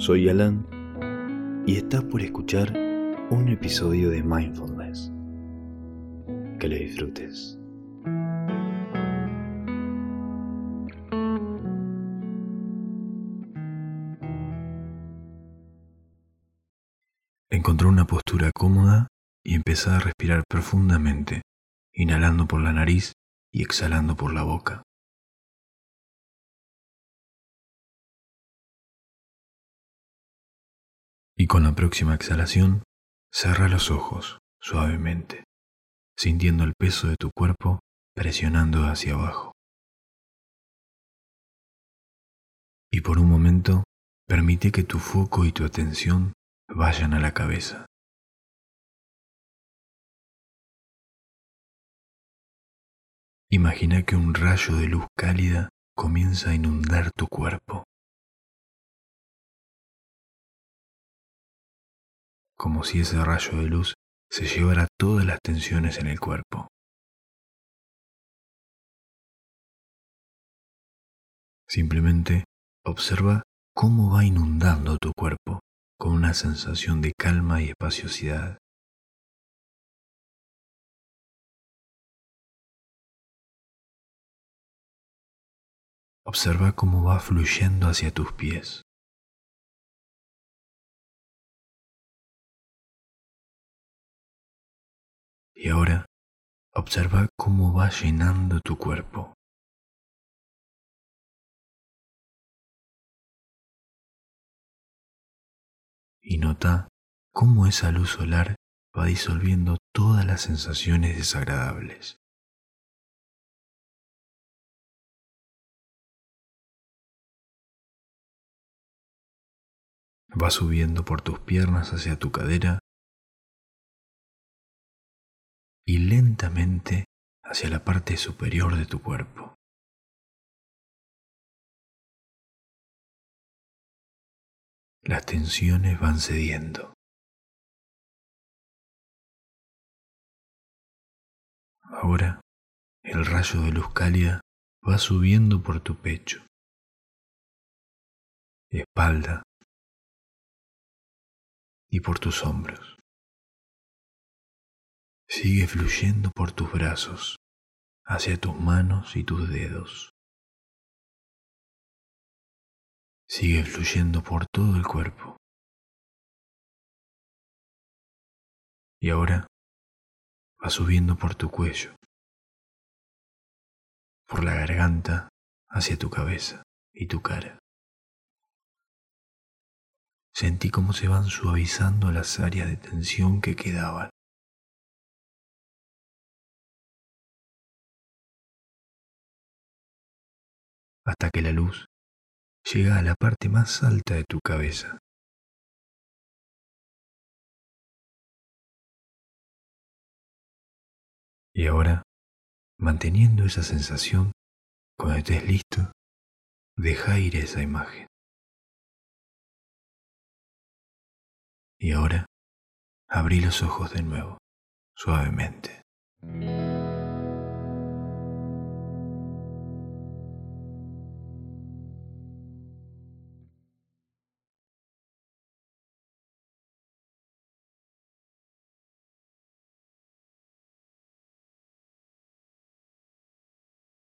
Soy Alan y estás por escuchar un episodio de Mindfulness. Que lo disfrutes. Encontró una postura cómoda y empezó a respirar profundamente, inhalando por la nariz y exhalando por la boca. Con la próxima exhalación, cerra los ojos suavemente, sintiendo el peso de tu cuerpo presionando hacia abajo. Y por un momento, permite que tu foco y tu atención vayan a la cabeza. Imagina que un rayo de luz cálida comienza a inundar tu cuerpo. Como si ese rayo de luz se llevara todas las tensiones en el cuerpo. Simplemente observa cómo va inundando tu cuerpo con una sensación de calma y espaciosidad. Observa cómo va fluyendo hacia tus pies. Y ahora observa cómo va llenando tu cuerpo. Y nota cómo esa luz solar va disolviendo todas las sensaciones desagradables. Va subiendo por tus piernas hacia tu cadera y lentamente hacia la parte superior de tu cuerpo. Las tensiones van cediendo. Ahora el rayo de luz cálida va subiendo por tu pecho, espalda, y por tus hombros. Sigue fluyendo por tus brazos, hacia tus manos y tus dedos. Sigue fluyendo por todo el cuerpo. Y ahora va subiendo por tu cuello, por la garganta hacia tu cabeza y tu cara. Sentí cómo se van suavizando las áreas de tensión que quedaban. Hasta que la luz llega a la parte más alta de tu cabeza. Y ahora, manteniendo esa sensación, cuando estés listo, deja ir esa imagen. Y ahora abrí los ojos de nuevo, suavemente.